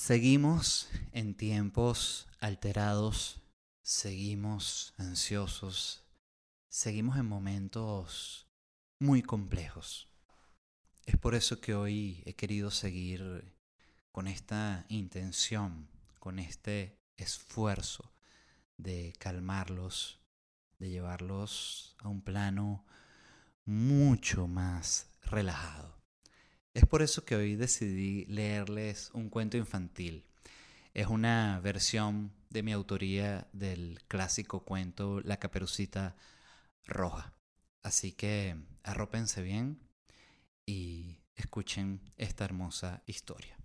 Seguimos en tiempos alterados, seguimos ansiosos, seguimos en momentos muy complejos. Es por eso que hoy he querido seguir con esta intención, con este esfuerzo de calmarlos, de llevarlos a un plano mucho más relajado. Es por eso que hoy decidí leerles un cuento infantil. Es una versión de mi autoría del clásico cuento La caperucita roja. Así que arrópense bien y escuchen esta hermosa historia.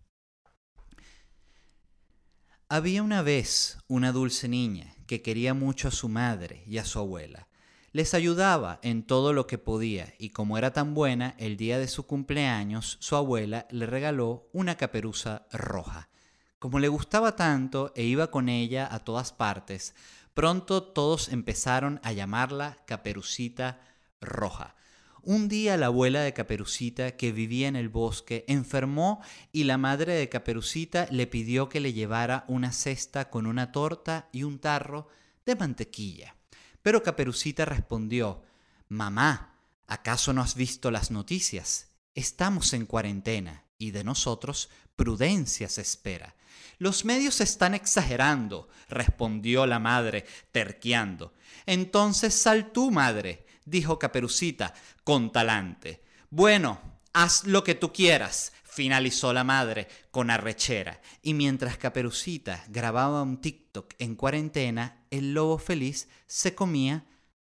Había una vez una dulce niña que quería mucho a su madre y a su abuela les ayudaba en todo lo que podía y como era tan buena, el día de su cumpleaños su abuela le regaló una caperuza roja. Como le gustaba tanto e iba con ella a todas partes, pronto todos empezaron a llamarla Caperucita Roja. Un día la abuela de Caperucita, que vivía en el bosque, enfermó y la madre de Caperucita le pidió que le llevara una cesta con una torta y un tarro de mantequilla. Pero Caperucita respondió, Mamá, ¿acaso no has visto las noticias? Estamos en cuarentena y de nosotros prudencia se espera. Los medios están exagerando, respondió la madre, terqueando. Entonces sal tú, madre, dijo Caperucita, con talante. Bueno, haz lo que tú quieras, finalizó la madre con arrechera. Y mientras Caperucita grababa un TikTok en cuarentena, el lobo feliz se comía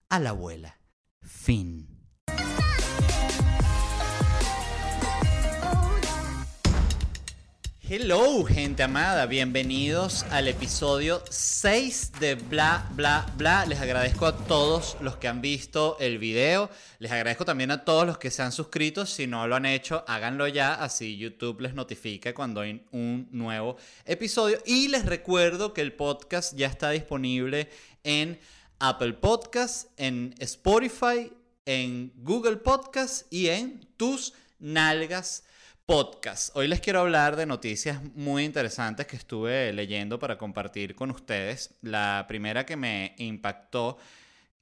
a la abuela. Fin. Hello, gente amada, bienvenidos al episodio 6 de Bla Bla Bla. Les agradezco a todos los que han visto el video. Les agradezco también a todos los que se han suscrito. Si no lo han hecho, háganlo ya, así YouTube les notifica cuando hay un nuevo episodio. Y les recuerdo que el podcast ya está disponible en Apple Podcasts, en Spotify, en Google Podcasts y en tus nalgas podcast. Hoy les quiero hablar de noticias muy interesantes que estuve leyendo para compartir con ustedes. La primera que me impactó,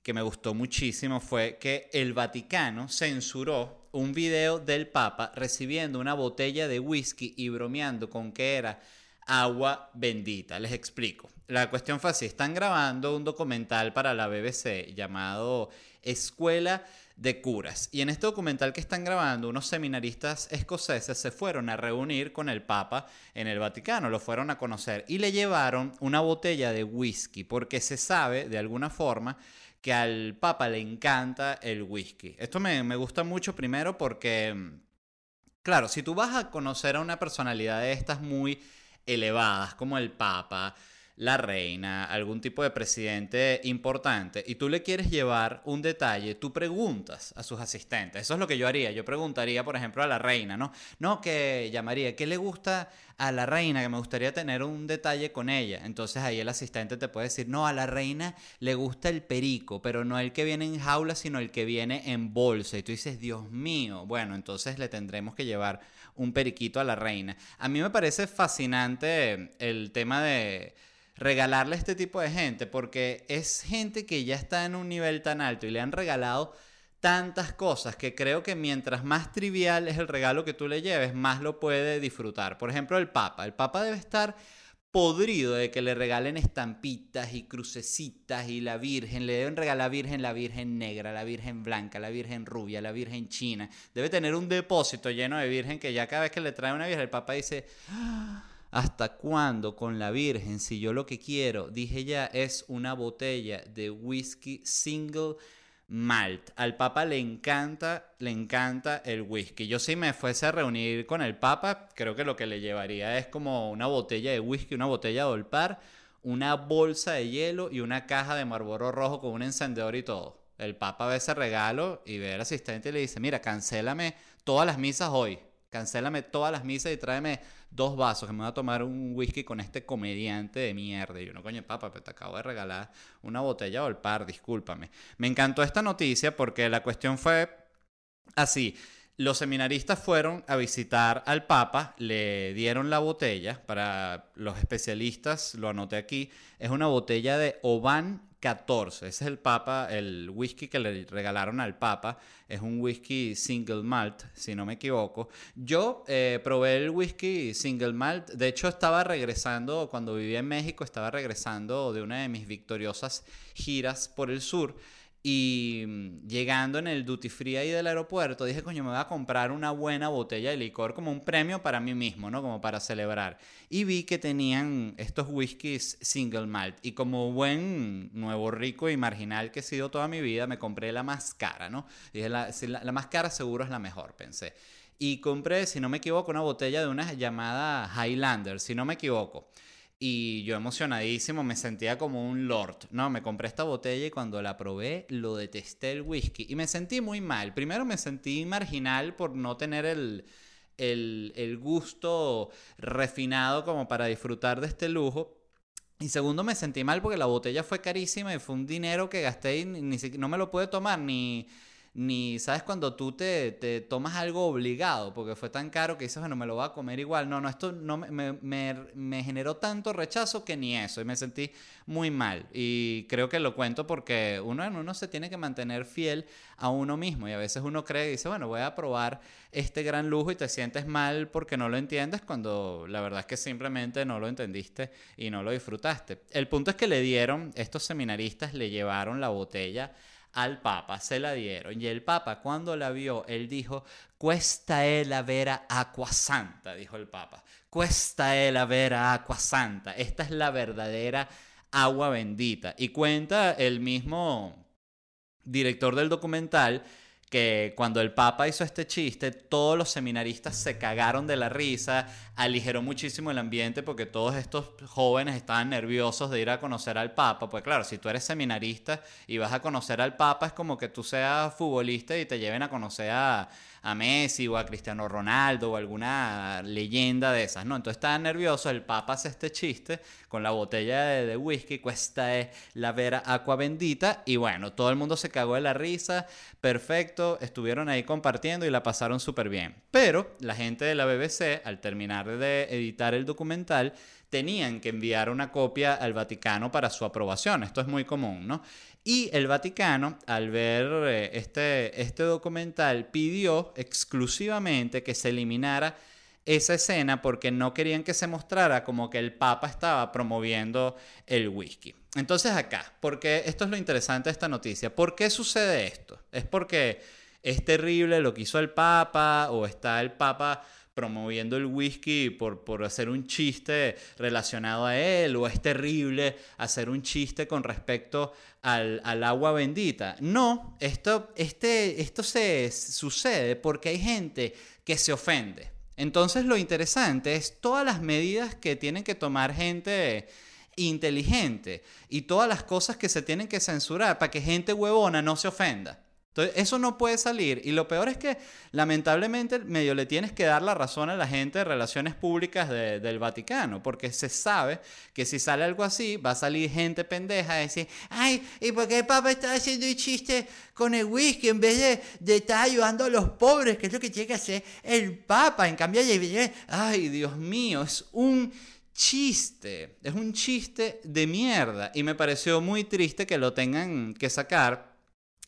que me gustó muchísimo, fue que el Vaticano censuró un video del Papa recibiendo una botella de whisky y bromeando con que era agua bendita. Les explico. La cuestión fue así. Están grabando un documental para la BBC llamado Escuela de Curas. Y en este documental que están grabando, unos seminaristas escoceses se fueron a reunir con el Papa en el Vaticano. Lo fueron a conocer y le llevaron una botella de whisky porque se sabe de alguna forma que al Papa le encanta el whisky. Esto me, me gusta mucho primero porque... Claro, si tú vas a conocer a una personalidad de estas muy elevadas como el Papa, la reina, algún tipo de presidente importante y tú le quieres llevar un detalle, tú preguntas a sus asistentes. Eso es lo que yo haría. Yo preguntaría, por ejemplo, a la reina, ¿no? No, que llamaría, ¿qué le gusta a la reina? Que me gustaría tener un detalle con ella. Entonces ahí el asistente te puede decir, no, a la reina le gusta el perico, pero no el que viene en jaula, sino el que viene en bolsa. Y tú dices, Dios mío, bueno, entonces le tendremos que llevar un periquito a la reina. A mí me parece fascinante el tema de regalarle a este tipo de gente, porque es gente que ya está en un nivel tan alto y le han regalado tantas cosas que creo que mientras más trivial es el regalo que tú le lleves, más lo puede disfrutar. Por ejemplo, el Papa. El Papa debe estar podrido de que le regalen estampitas y crucecitas y la Virgen. Le deben regalar Virgen, la Virgen negra, la Virgen blanca, la Virgen rubia, la Virgen china. Debe tener un depósito lleno de Virgen que ya cada vez que le trae una Virgen, el Papa dice... ¡Ah! ¿Hasta cuándo con la Virgen si yo lo que quiero, dije ya, es una botella de whisky single malt? Al Papa le encanta, le encanta el whisky. Yo si me fuese a reunir con el Papa, creo que lo que le llevaría es como una botella de whisky, una botella de Olpar, una bolsa de hielo y una caja de Marlboro rojo con un encendedor y todo. El Papa ve ese regalo y ve al asistente y le dice, mira, cancélame todas las misas hoy cancélame todas las misas y tráeme dos vasos, que me voy a tomar un whisky con este comediante de mierda. Y yo, no, coño, papá, pero te acabo de regalar una botella o el par, discúlpame. Me encantó esta noticia porque la cuestión fue así. Los seminaristas fueron a visitar al Papa, le dieron la botella, para los especialistas, lo anoté aquí, es una botella de Oban 14. Ese es el Papa, el whisky que le regalaron al Papa. Es un whisky single malt, si no me equivoco. Yo eh, probé el whisky single malt. De hecho, estaba regresando, cuando vivía en México, estaba regresando de una de mis victoriosas giras por el sur. Y mm, llegando en el duty free ahí del aeropuerto, dije, coño, me voy a comprar una buena botella de licor como un premio para mí mismo, ¿no? Como para celebrar. Y vi que tenían estos whiskies single malt. Y como buen nuevo rico y marginal que he sido toda mi vida, me compré la más cara, ¿no? Dije, la, la, más cara seguro es la mejor, pensé. Y compré, si no me equivoco, una botella de una llamada Highlander, si no me equivoco. Y yo emocionadísimo, me sentía como un lord, ¿no? Me compré esta botella y cuando la probé lo detesté el whisky y me sentí muy mal. Primero me sentí marginal por no tener el, el, el gusto refinado como para disfrutar de este lujo. Y segundo, me sentí mal porque la botella fue carísima y fue un dinero que gasté y ni, ni no me lo pude tomar ni ni, ¿sabes? Cuando tú te, te, tomas algo obligado, porque fue tan caro que dices, bueno, me lo voy a comer igual. No, no, esto no me, me, me, generó tanto rechazo que ni eso, y me sentí muy mal. Y creo que lo cuento porque uno en uno se tiene que mantener fiel a uno mismo, y a veces uno cree y dice, bueno, voy a probar este gran lujo y te sientes mal porque no lo entiendes, cuando la verdad es que simplemente no lo entendiste y no lo disfrutaste. El punto es que le dieron, estos seminaristas le llevaron la botella al Papa, se la dieron. Y el Papa cuando la vio, él dijo, cuesta è la vera acqua santa, dijo el Papa. Cuesta è la vera acqua santa. Esta es la verdadera agua bendita. Y cuenta el mismo director del documental que cuando el Papa hizo este chiste, todos los seminaristas se cagaron de la risa, aligeró muchísimo el ambiente porque todos estos jóvenes estaban nerviosos de ir a conocer al Papa. Pues claro, si tú eres seminarista y vas a conocer al Papa, es como que tú seas futbolista y te lleven a conocer a a Messi o a Cristiano Ronaldo o alguna leyenda de esas, ¿no? Entonces estaba nervioso, el Papa hace este chiste con la botella de, whisky, cuesta es la vera agua bendita y bueno, todo el mundo se cagó de la risa, perfecto, estuvieron ahí compartiendo y la pasaron súper bien. Pero la gente de la BBC, al terminar de editar el documental, tenían que enviar una copia al Vaticano para su aprobación. Esto es muy común, ¿no? Y el Vaticano, al ver eh, este, este documental, pidió exclusivamente que se eliminara esa escena porque no querían que se mostrara como que el Papa estaba promoviendo el whisky. Entonces acá, porque esto es lo interesante de esta noticia, ¿por qué sucede esto? ¿Es porque es terrible lo que hizo el Papa o está el Papa promoviendo el whisky por, por hacer un chiste relacionado a él o es terrible hacer un chiste con respecto al, al agua bendita. No, esto, este, esto se sucede porque hay gente que se ofende. Entonces lo interesante es todas las medidas que tienen que tomar gente inteligente y todas las cosas que se tienen que censurar para que gente huevona no se ofenda. Entonces, eso no puede salir. Y lo peor es que, lamentablemente, medio le tienes que dar la razón a la gente de relaciones públicas del Vaticano, porque se sabe que si sale algo así, va a salir gente pendeja a decir, ay, ¿y por qué el Papa está haciendo un chiste con el whisky en vez de, de estar ayudando a los pobres, que es lo que tiene que hacer el Papa? En cambio, ay, Dios mío, es un chiste, es un chiste de mierda. Y me pareció muy triste que lo tengan que sacar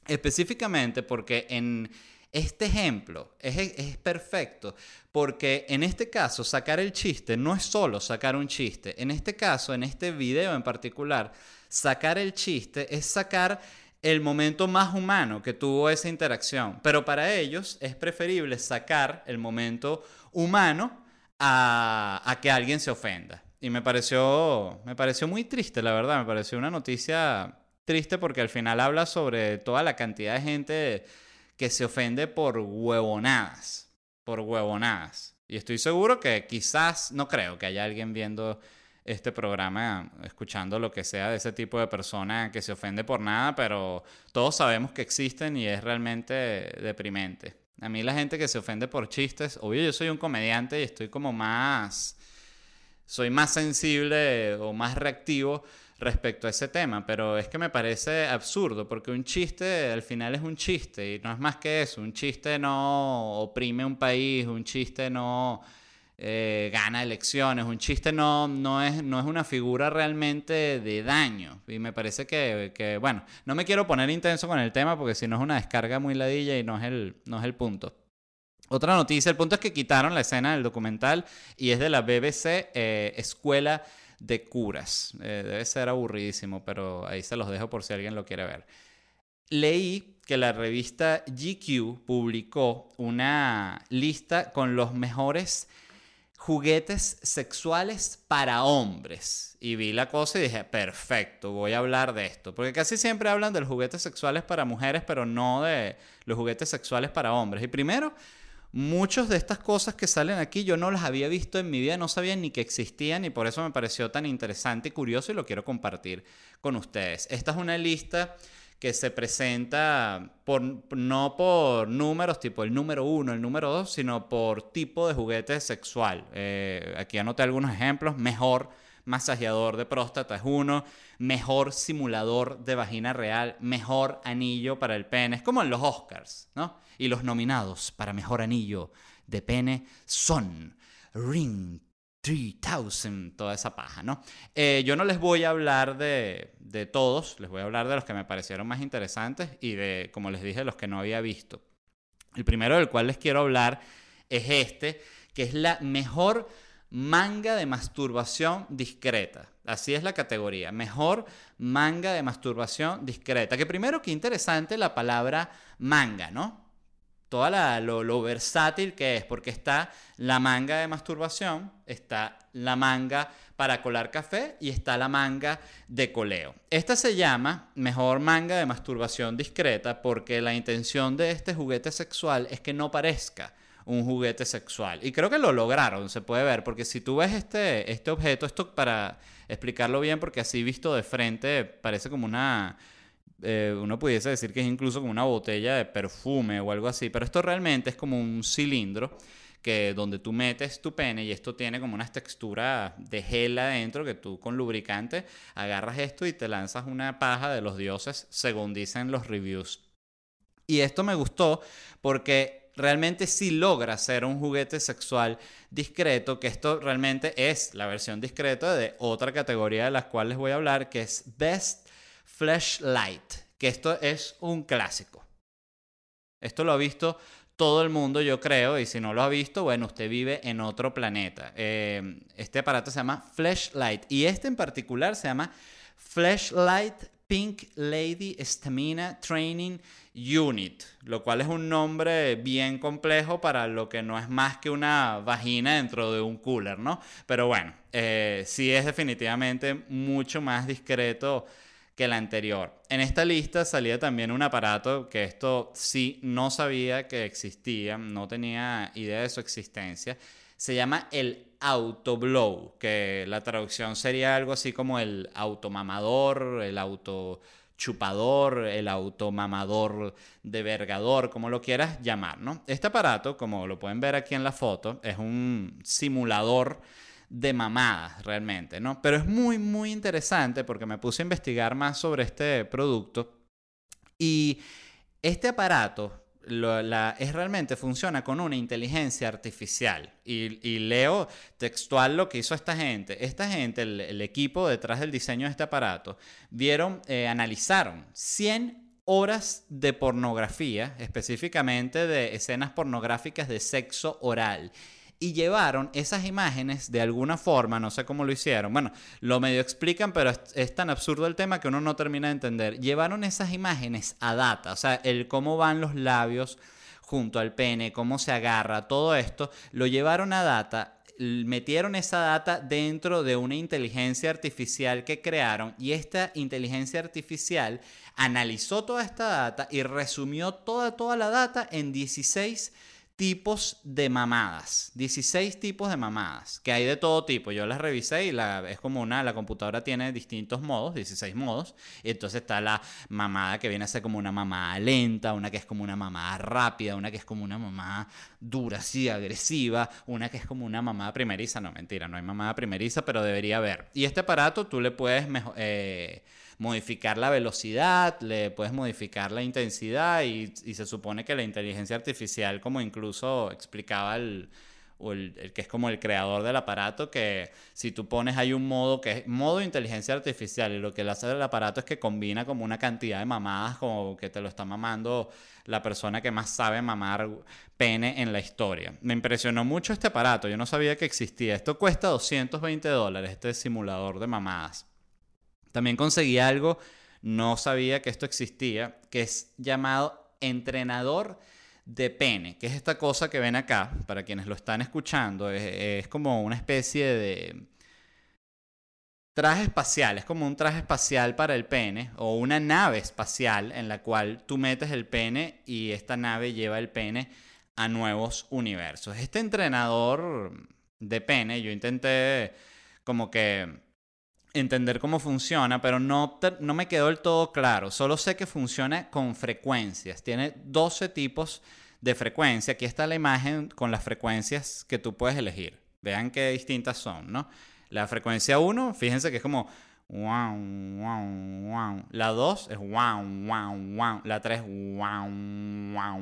Específicamente porque en este ejemplo es, es, perfecto, porque en este caso sacar el chiste no es solo sacar un chiste, en este caso, en este video en particular, sacar el chiste es sacar el momento más humano que tuvo esa interacción, pero para ellos es preferible sacar el momento humano a, a que alguien se ofenda. Y me pareció, me pareció muy triste, la verdad, me pareció una noticia triste porque al final habla sobre toda la cantidad de gente que se ofende por huevonadas, por huevonadas. Y estoy seguro que quizás, no creo que haya alguien viendo este programa, escuchando lo que sea de ese tipo de persona que se ofende por nada, pero todos sabemos que existen y es realmente deprimente. A mí la gente que se ofende por chistes, obvio yo soy un comediante y estoy como más, soy más sensible o más reactivo respecto a ese tema, pero es que me parece absurdo, porque un chiste al final es un chiste y no es más que eso, un chiste no oprime un país, un chiste no eh, gana elecciones, un chiste no, no, es, no es una figura realmente de daño. Y me parece que, que, bueno, no me quiero poner intenso con el tema porque si no es una descarga muy ladilla y no es el, no es el punto. Otra noticia, el punto es que quitaron la escena del documental y es de la BBC eh, Escuela de curas. Eh, debe ser aburridísimo, pero ahí se los dejo por si alguien lo quiere ver. Leí que la revista GQ publicó una lista con los mejores juguetes sexuales para hombres. Y vi la cosa y dije, perfecto, voy a hablar de esto. Porque casi siempre hablan de los juguetes sexuales para mujeres, pero no de los juguetes sexuales para hombres. Y primero, Muchas de estas cosas que salen aquí yo no las había visto en mi vida, no sabía ni que existían y por eso me pareció tan interesante y curioso y lo quiero compartir con ustedes. Esta es una lista que se presenta por, no por números tipo el número uno, el número dos, sino por tipo de juguete sexual. Eh, aquí anoté algunos ejemplos. Mejor masajeador de próstata es uno, mejor simulador de vagina real, mejor anillo para el pene. Es como en los Oscars, ¿no? Y los nominados para mejor anillo de pene son Ring 3000, toda esa paja, ¿no? Eh, yo no les voy a hablar de, de todos, les voy a hablar de los que me parecieron más interesantes y de, como les dije, los que no había visto. El primero del cual les quiero hablar es este, que es la mejor manga de masturbación discreta. Así es la categoría. Mejor manga de masturbación discreta. Que primero, qué interesante la palabra manga, ¿no? Toda lo, lo, versátil que es, porque está la manga de masturbación, está la manga para colar café y está la manga de coleo. Esta se llama mejor manga de masturbación discreta porque la intención de este juguete sexual es que no parezca un juguete sexual. Y creo que lo lograron, se puede ver, porque si tú ves este, este objeto, esto para explicarlo bien, porque así visto de frente parece como una... Eh, uno pudiese decir que es incluso como una botella de perfume o algo así, pero esto realmente es como un cilindro que donde tú metes tu pene y esto tiene como unas texturas de gel adentro que tú con lubricante agarras esto y te lanzas una paja de los dioses según dicen los reviews. Y esto me gustó porque realmente sí logra ser un juguete sexual discreto, que esto realmente es la versión discreta de otra categoría de las cuales voy a hablar, que es Best Flashlight, que esto es un clásico. Esto lo ha visto todo el mundo, yo creo, y si no lo ha visto, bueno, usted vive en otro planeta. Eh, este aparato se llama Flashlight y este en particular se llama Flashlight Pink Lady Stamina Training Unit, lo cual es un nombre bien complejo para lo que no es más que una vagina dentro de un cooler, ¿no? Pero bueno, eh, sí es definitivamente mucho más discreto que el anterior. En esta lista salía también un aparato que esto sí no sabía que existía, no tenía idea de su existencia. Se llama el autoblow, que la traducción sería algo así como el automamador, el auto chupador, el automamador de vergador, como lo quieras llamar, ¿no? Este aparato, como lo pueden ver aquí en la foto, es un simulador de mamadas realmente, ¿no? Pero es muy, muy interesante porque me puse a investigar más sobre este producto y este aparato es realmente funciona con una inteligencia artificial. Y, leo textual lo que hizo esta gente. Esta gente, el, equipo detrás del diseño de este aparato, vieron, eh, analizaron 100 horas de pornografía, específicamente de escenas pornográficas de sexo oral y llevaron esas imágenes de alguna forma, no sé cómo lo hicieron, bueno, lo medio explican, pero es, tan absurdo el tema que uno no termina de entender. Llevaron esas imágenes a data, o sea, el cómo van los labios junto al pene, cómo se agarra, todo esto, lo llevaron a data metieron esa data dentro de una inteligencia artificial que crearon y esta inteligencia artificial analizó toda esta data y resumió toda, toda la data en 16 tipos de mamadas, 16 tipos de mamadas, que hay de todo tipo. Yo las revisé y la, es como una, la computadora tiene distintos modos, 16 modos. Y entonces está la mamada que viene a ser como una mamada lenta, una que es como una mamada rápida, una que es como una mamada dura, así, agresiva, una que es como una mamada primeriza. No, mentira, no hay mamada primeriza, pero debería haber. Y este aparato tú le puedes mejor... Eh, modificar la velocidad, le puedes modificar la intensidad y, se supone que la inteligencia artificial, como incluso explicaba el, que es como el creador del aparato, que si tú pones hay un modo que es modo inteligencia artificial y lo que le hace el aparato es que combina como una cantidad de mamadas como que te lo está mamando la persona que más sabe mamar pene en la historia. Me impresionó mucho este aparato, yo no sabía que existía. Esto cuesta 220 dólares, este simulador de mamadas. También conseguí algo, no sabía que esto existía, que es llamado entrenador de pene, que es esta cosa que ven acá, para quienes lo están escuchando, es, como una especie de traje espacial, es como un traje espacial para el pene o una nave espacial en la cual tú metes el pene y esta nave lleva el pene a nuevos universos. Este entrenador de pene, yo intenté como que entender cómo funciona, pero no, no me quedó del todo claro. Solo sé que funciona con frecuencias. Tiene 12 tipos de frecuencia. Aquí está la imagen con las frecuencias que tú puedes elegir. Vean qué distintas son, ¿no? La frecuencia 1, fíjense que es como wow, wow, wow. La 2 es wow, wow, wow. La 3 wow, wow,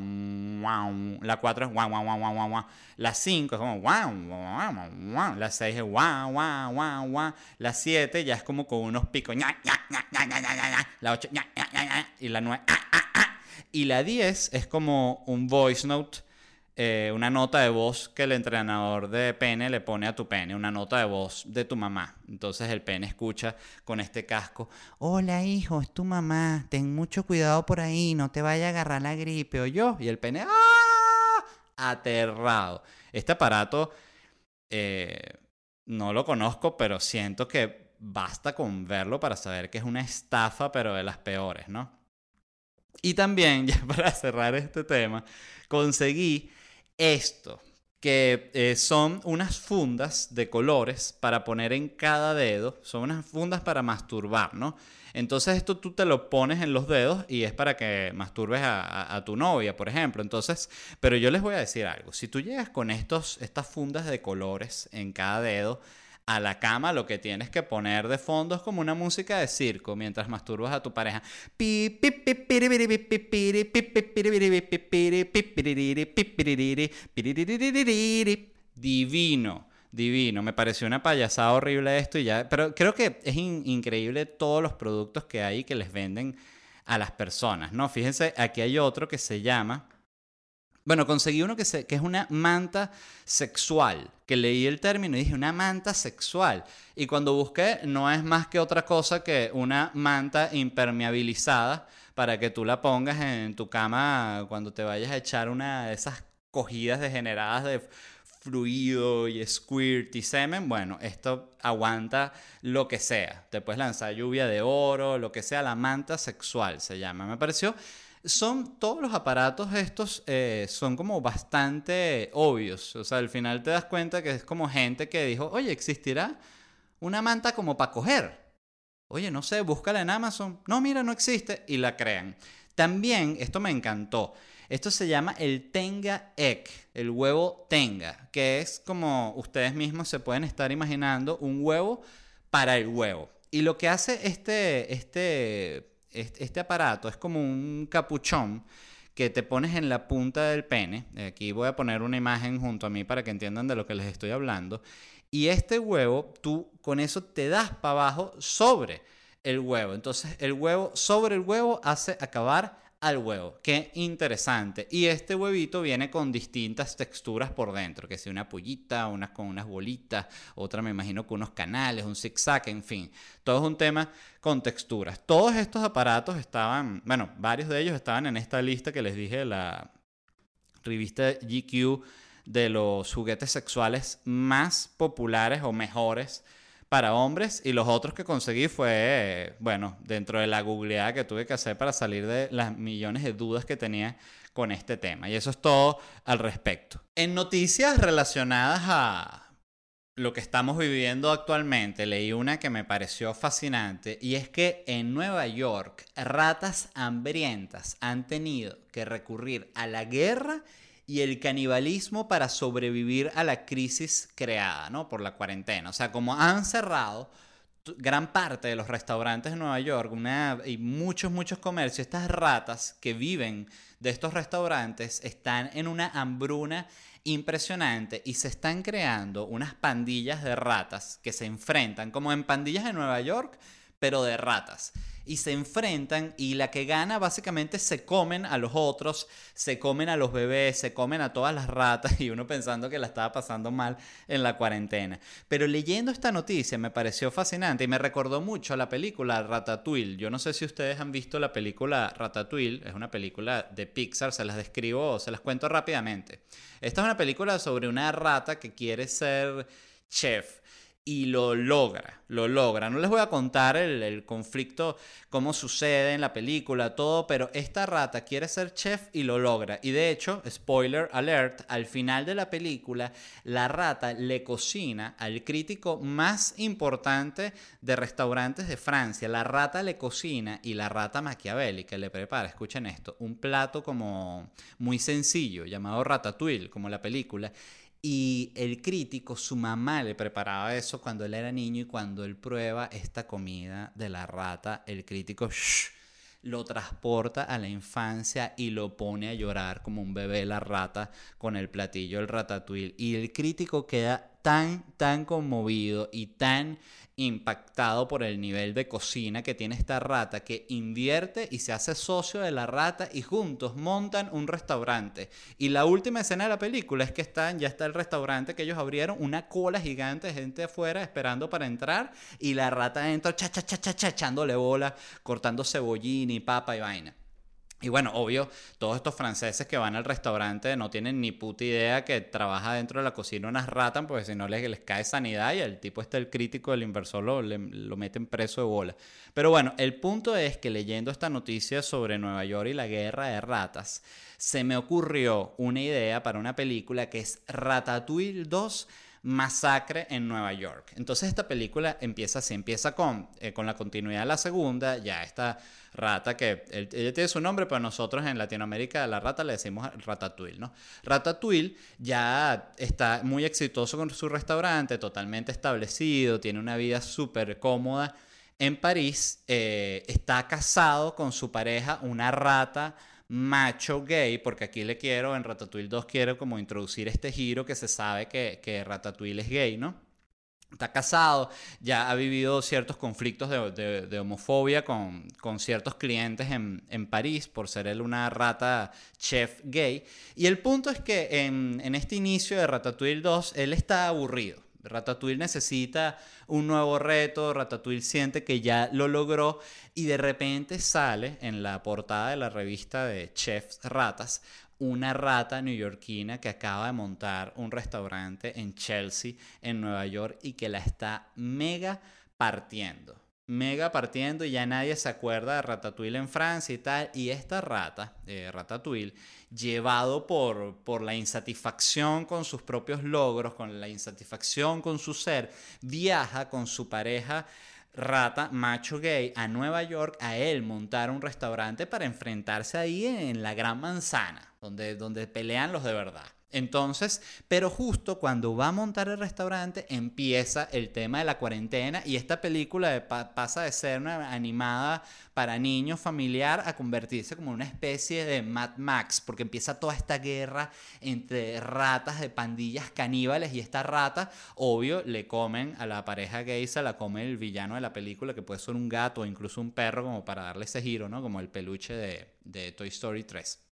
wow. La 4 es wow, wow, wow, wow, wow. La 5 es como wow, wow, wow. La 6 es wow, wow, wow, wow. La 7 ya es como con unos picos. La 8 y la 9 y la 10 es como un voice note eh, una nota de voz que el entrenador de pene le pone a tu pene, una nota de voz de tu mamá. Entonces el pene escucha con este casco, hola hijo, es tu mamá, ten mucho cuidado por ahí, no te vaya a agarrar la gripe o yo. Y el pene, ¡ah! Aterrado. Este aparato eh, no lo conozco, pero siento que basta con verlo para saber que es una estafa, pero de las peores, ¿no? Y también, ya para cerrar este tema, conseguí esto, que eh, son unas fundas de colores para poner en cada dedo, son unas fundas para masturbar, ¿no? Entonces esto tú te lo pones en los dedos y es para que masturbes a, a, tu novia, por ejemplo. Entonces, pero yo les voy a decir algo, si tú llegas con estos, estas fundas de colores en cada dedo, a la cama, lo que tienes que poner de fondo es como una música de circo mientras masturbas a tu pareja. Divino, divino. Me pareció una payasada horrible esto y ya. Pero creo que es increíble todos los productos que hay que les venden a las personas, ¿no? Fíjense, aquí hay otro que se llama bueno, conseguí uno que, que es una manta sexual, que leí el término y dije, una manta sexual. Y cuando busqué, no es más que otra cosa que una manta impermeabilizada para que tú la pongas en tu cama cuando te vayas a echar una de esas cogidas degeneradas de fluido y squirt y semen, bueno, esto aguanta lo que sea. Te puedes lanzar lluvia de oro, lo que sea, la manta sexual se llama. Me pareció son todos los aparatos estos eh, son como bastante obvios. O sea, al final te das cuenta que es como gente que dijo, oye, ¿existirá una manta como para coger? Oye, no sé, búscala en Amazon. No, mira, no existe. Y la crean. También, esto me encantó. Esto se llama el Tenga Egg, el huevo Tenga, que es como ustedes mismos se pueden estar imaginando un huevo para el huevo. Y lo que hace este, este este aparato es como un capuchón que te pones en la punta del pene. Aquí voy a poner una imagen junto a mí para que entiendan de lo que les estoy hablando. Y este huevo, tú con eso te das para abajo sobre el huevo. Entonces el huevo sobre el huevo hace acabar al huevo. Qué interesante. Y este huevito viene con distintas texturas por dentro, que sea una pollita, unas con unas bolitas, otra me imagino con unos canales, un zigzag, en fin. Todo es un tema con texturas. Todos estos aparatos estaban, bueno, varios de ellos estaban en esta lista que les dije la revista GQ de los juguetes sexuales más populares o mejores para hombres y los otros que conseguí fue, bueno, dentro de la googleada que tuve que hacer para salir de las millones de dudas que tenía con este tema. Y eso es todo al respecto. En noticias relacionadas a lo que estamos viviendo actualmente, leí una que me pareció fascinante y es que en Nueva York ratas hambrientas han tenido que recurrir a la guerra y el canibalismo para sobrevivir a la crisis creada ¿no? por la cuarentena. O sea, como han cerrado gran parte de los restaurantes de Nueva York una, y muchos, muchos comercios, estas ratas que viven de estos restaurantes están en una hambruna impresionante y se están creando unas pandillas de ratas que se enfrentan como en pandillas de Nueva York, pero de ratas y se enfrentan y la que gana básicamente se comen a los otros, se comen a los bebés, se comen a todas las ratas y uno pensando que la estaba pasando mal en la cuarentena. Pero leyendo esta noticia me pareció fascinante y me recordó mucho a la película Ratatouille. Yo no sé si ustedes han visto la película Ratatouille, es una película de Pixar, se las describo, se las cuento rápidamente. Esta es una película sobre una rata que quiere ser chef y lo logra, lo logra. No les voy a contar el, conflicto, cómo sucede en la película, todo, pero esta rata quiere ser chef y lo logra. Y de hecho, spoiler alert, al final de la película, la rata le cocina al crítico más importante de restaurantes de Francia. La rata le cocina y la rata maquiavélica le prepara, escuchen esto, un plato como muy sencillo, llamado ratatouille, como la película y el crítico, su mamá le preparaba eso cuando él era niño y cuando él prueba esta comida de la rata, el crítico lo transporta a la infancia y lo pone a llorar como un bebé la rata con el platillo el ratatouille. Y el crítico queda tan, tan conmovido y tan impactado por el nivel de cocina que tiene esta rata, que invierte y se hace socio de la rata y juntos montan un restaurante. Y la última escena de la película es que están, ya está el restaurante que ellos abrieron, una cola gigante de gente afuera esperando para entrar y la rata entra cha, cha, cha, cha, cha echándole bola, cortando cebollín y papa y vaina. Y bueno, obvio, todos estos franceses que van al restaurante no tienen ni puta idea que trabaja dentro de la cocina unas ratas, porque si no les, les cae sanidad y el tipo este, el crítico, el inversor, lo, lo meten preso de bola. Pero bueno, el punto es que leyendo esta noticia sobre Nueva York y la guerra de ratas, se me ocurrió una idea para una película que es Ratatouille 2 masacre en Nueva York. Entonces esta película empieza así, empieza con, eh, con la continuidad de la segunda, ya esta rata que ella tiene su nombre, pero nosotros en Latinoamérica la rata le decimos Ratatouille, ¿no? Ratatouille ya está muy exitoso con su restaurante, totalmente establecido, tiene una vida súper cómoda. En París eh, está casado con su pareja, una rata macho gay, porque aquí le quiero, en Ratatouille 2 quiero como introducir este giro que se sabe que, que Ratatouille es gay, ¿no? Está casado, ya ha vivido ciertos conflictos de, homofobia con, ciertos clientes en, en, París por ser él una rata chef gay. Y el punto es que en, en este inicio de Ratatouille 2, él está aburrido. Ratatouille necesita un nuevo reto, Ratatouille siente que ya lo logró y de repente sale en la portada de la revista de Chefs Ratas una rata neoyorquina que acaba de montar un restaurante en Chelsea, en Nueva York, y que la está mega partiendo mega partiendo y ya nadie se acuerda de Ratatouille en Francia y tal. Y esta rata, eh, Ratatouille, llevado por, por la insatisfacción con sus propios logros, con la insatisfacción con su ser, viaja con su pareja rata macho gay a Nueva York a él montar un restaurante para enfrentarse ahí en la gran manzana, donde, donde pelean los de verdad. Entonces, pero justo cuando va a montar el restaurante empieza el tema de la cuarentena y esta película pasa de ser una animada para niños familiar a convertirse como una especie de Mad Max, porque empieza toda esta guerra entre ratas de pandillas caníbales y esta rata, obvio, le comen a la pareja gay, se la come el villano de la película, que puede ser un gato o incluso un perro, como para darle ese giro, ¿no? Como el peluche de, de Toy Story 3.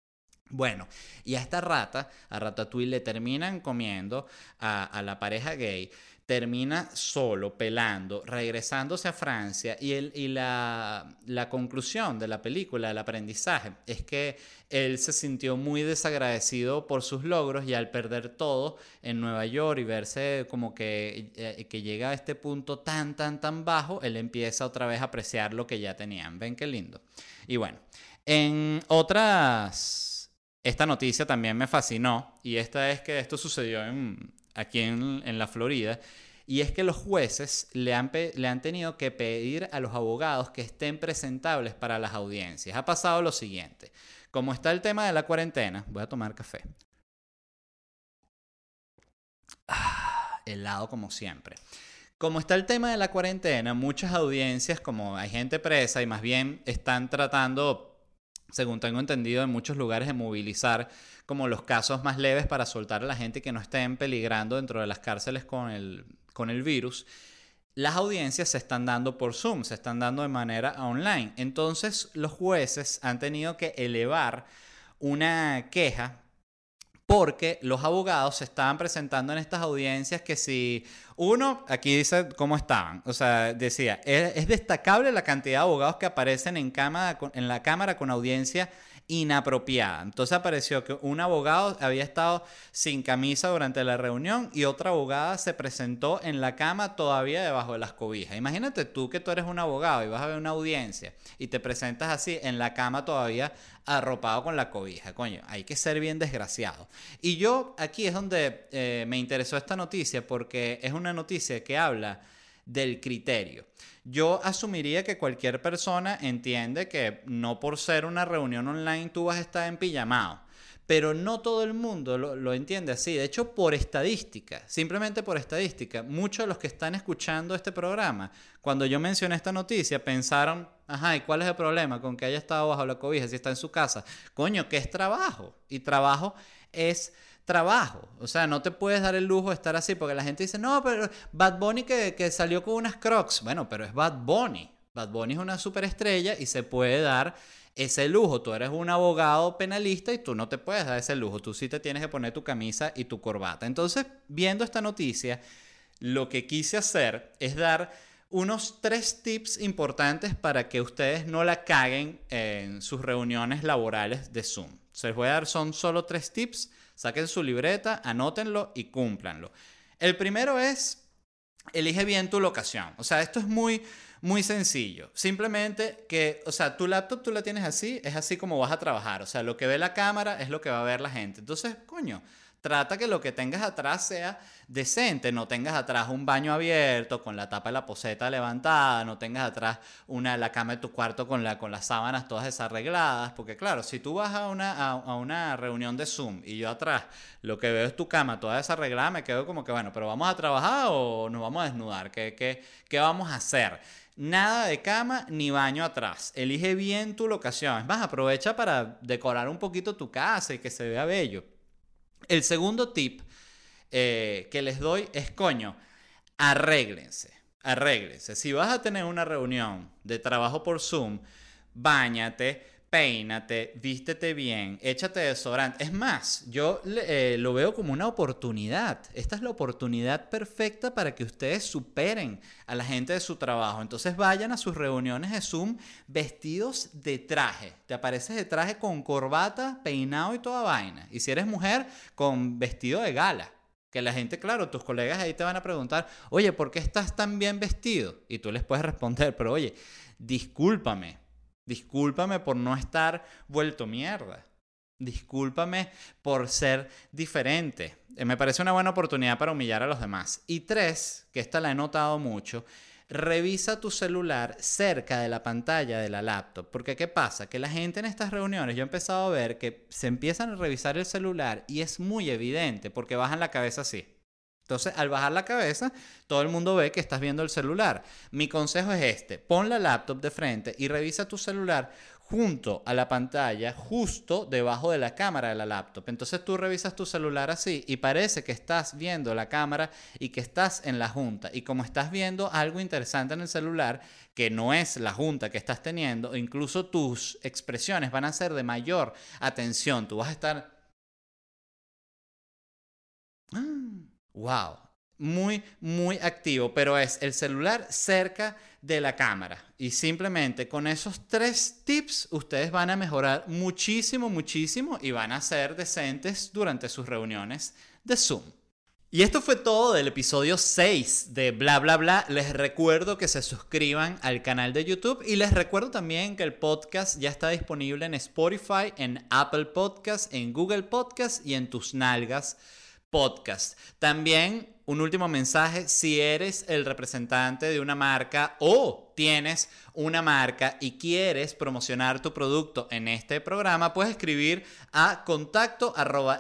Bueno, y a esta rata, a Ratatouille, le terminan comiendo a, la pareja gay, termina solo, pelando, regresándose a Francia y, el, y la, la, conclusión de la película, el aprendizaje, es que él se sintió muy desagradecido por sus logros y al perder todo en Nueva York y verse como que, eh, que llega a este punto tan, tan, tan bajo, él empieza otra vez a apreciar lo que ya tenían. ¿Ven qué lindo? Y bueno, en otras... Esta noticia también me fascinó y esta es que esto sucedió aquí en, la Florida, y es que los jueces le han, le han tenido que pedir a los abogados que estén presentables para las audiencias. Ha pasado lo siguiente, como está el tema de la cuarentena, voy a tomar café. Ah, helado como siempre. Como está el tema de la cuarentena, muchas audiencias, como hay gente presa y más bien están tratando según tengo entendido, en muchos lugares de movilizar como los casos más leves para soltar a la gente que no estén peligrando dentro de las cárceles con el, con el virus. Las audiencias se están dando por Zoom, se están dando de manera online. Entonces los jueces han tenido que elevar una queja porque los abogados se estaban presentando en estas audiencias que si uno, aquí dice cómo estaban, o sea, decía, es, destacable la cantidad de abogados que aparecen en, cámara, en la Cámara con audiencia inapropiada. Entonces apareció que un abogado había estado sin camisa durante la reunión y otra abogada se presentó en la cama todavía debajo de las cobijas. Imagínate tú que tú eres un abogado y vas a ver una audiencia y te presentas así en la cama todavía arropado con la cobija. Coño, hay que ser bien desgraciado. Y yo aquí es donde eh, me interesó esta noticia porque es una noticia que habla del criterio. Yo asumiría que cualquier persona entiende que no por ser una reunión online tú vas a estar en pijamado. Pero no todo el mundo lo, entiende así. De hecho, por estadística, simplemente por estadística, muchos de los que están escuchando este programa, cuando yo mencioné esta noticia, pensaron, ajá, ¿y cuál es el problema con que haya estado bajo la cobija si está en su casa? Coño, que es trabajo. Y trabajo es trabajo. O sea, no te puedes dar el lujo de estar así, porque la gente dice, no, pero Bad Bunny que, que salió con unas crocs. Bueno, pero es Bad Bunny. Bad Bunny es una superestrella y se puede dar ese lujo. Tú eres un abogado penalista y tú no te puedes dar ese lujo. Tú sí te tienes que poner tu camisa y tu corbata. Entonces, viendo esta noticia, lo que quise hacer es dar unos tres tips importantes para que ustedes no la caguen en sus reuniones laborales de Zoom. Se les voy a dar, son solo tres tips Saquen su libreta, anótenlo y cúmplanlo. El primero es, elige bien tu locación. O sea, esto es muy, muy sencillo. Simplemente que, o sea, tu laptop tú la tienes así, es así como vas a trabajar. O sea, lo que ve la cámara es lo que va a ver la gente. Entonces, coño, Trata que lo que tengas atrás sea decente, no tengas atrás un baño abierto con la tapa de la poseta levantada, no tengas atrás una, la cama de tu cuarto con, la, con las sábanas todas desarregladas, porque claro, si tú vas a una, a, una reunión de Zoom y yo atrás lo que veo es tu cama toda desarreglada, me quedo como que, bueno, pero ¿vamos a trabajar o nos vamos a desnudar? ¿Qué, qué, qué vamos a hacer? Nada de cama ni baño atrás. Elige bien tu locación. Es más, aprovecha para decorar un poquito tu casa y que se vea bello. El segundo tip eh, que les doy es, coño, arréglense, arréglense. Si vas a tener una reunión de trabajo por Zoom, bañate, peínate, vístete bien, échate desodorante. Es más, yo eh, lo veo como una oportunidad. Esta es la oportunidad perfecta para que ustedes superen a la gente de su trabajo. Entonces vayan a sus reuniones de Zoom vestidos de traje. Te apareces de traje con corbata, peinado y toda vaina. Y si eres mujer, con vestido de gala. Que la gente, claro, tus colegas ahí te van a preguntar, oye, ¿por qué estás tan bien vestido? Y tú les puedes responder, pero oye, discúlpame, Discúlpame por no estar vuelto mierda. Discúlpame por ser diferente. Eh, me parece una buena oportunidad para humillar a los demás. Y tres, que esta la he notado mucho, revisa tu celular cerca de la pantalla de la laptop. Porque ¿qué pasa? Que la gente en estas reuniones, yo he empezado a ver que se empiezan a revisar el celular y es muy evidente porque bajan la cabeza así. Entonces, al bajar la cabeza, todo el mundo ve que estás viendo el celular. Mi consejo es este, pon la laptop de frente y revisa tu celular junto a la pantalla, justo debajo de la cámara de la laptop. Entonces tú revisas tu celular así y parece que estás viendo la cámara y que estás en la junta. Y como estás viendo algo interesante en el celular, que no es la junta que estás teniendo, incluso tus expresiones van a ser de mayor atención. Tú vas a estar... ¡Ah! Wow, muy, muy activo, pero es el celular cerca de la cámara. Y simplemente con esos tres tips ustedes van a mejorar muchísimo, muchísimo y van a ser decentes durante sus reuniones de Zoom. Y esto fue todo del episodio 6 de Bla Bla Bla. Les recuerdo que se suscriban al canal de YouTube y les recuerdo también que el podcast ya está disponible en Spotify, en Apple Podcast, en Google Podcast y en tus nalgas podcast. También un último mensaje, si eres el representante de una marca o tienes una marca y quieres promocionar tu producto en este programa, puedes escribir a contacto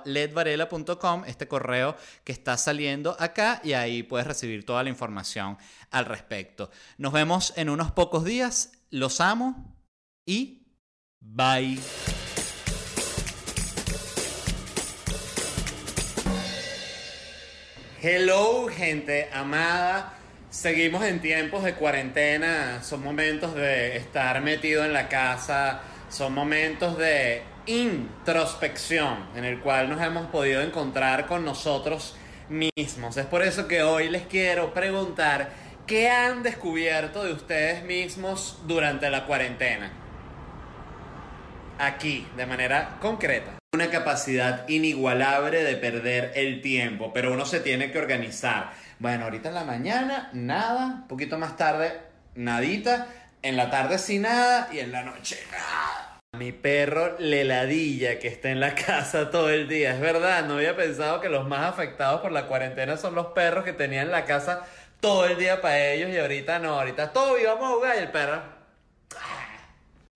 ledvarela.com, este correo que está saliendo acá y ahí puedes recibir toda la información al respecto. Nos vemos en unos pocos días, los amo y bye. Hello, gente amada. Seguimos en tiempos de cuarentena. Son momentos de estar metido en la casa. Son momentos de introspección en el cual nos hemos podido encontrar con nosotros mismos. Es por eso que hoy les quiero preguntar qué han descubierto de ustedes mismos durante la cuarentena. Aquí, de manera concreta una capacidad inigualable de perder el tiempo, pero uno se tiene que organizar. Bueno, ahorita en la mañana, nada, un poquito más tarde, nadita, en la tarde sin nada y en la noche nada. Mi perro Leladilla que está en la casa todo el día. Es verdad, no había pensado que los más afectados por la cuarentena son los perros que tenían la casa todo el día para ellos y ahorita no, ahorita todo vamos a jugar y el perro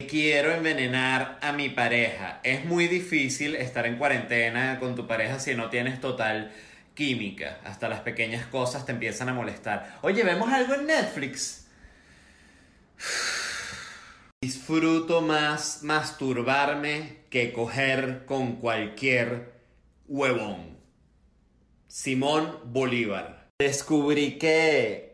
Quiero envenenar a mi pareja. Es muy difícil estar en cuarentena con tu pareja si no tienes total química. Hasta las pequeñas cosas te empiezan a molestar. Oye, ¿vemos algo en Netflix? Disfruto más masturbarme que coger con cualquier huevón. Simón Bolívar. Descubrí que...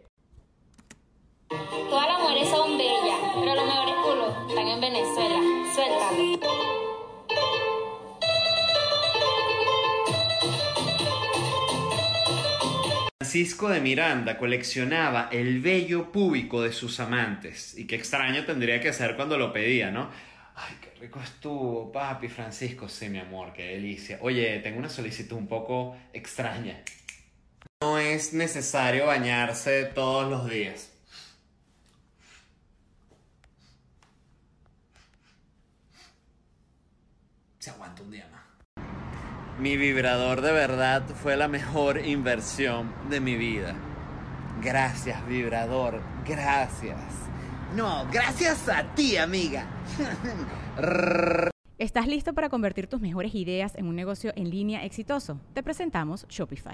Francisco de Miranda coleccionaba el vello púbico de sus amantes. Y qué extraño tendría que ser cuando lo pedía, ¿no? Ay, qué rico estuvo, papi Francisco. Sí, mi amor, qué delicia. Oye, tengo una solicitud un poco extraña. No es necesario bañarse todos los días. Se aguanta un día más. Mi vibrador de verdad fue la mejor inversión de mi vida. Gracias, vibrador. Gracias. No, gracias a ti, amiga. ¿Estás listo para convertir tus mejores ideas en un negocio en línea exitoso? Te presentamos Shopify.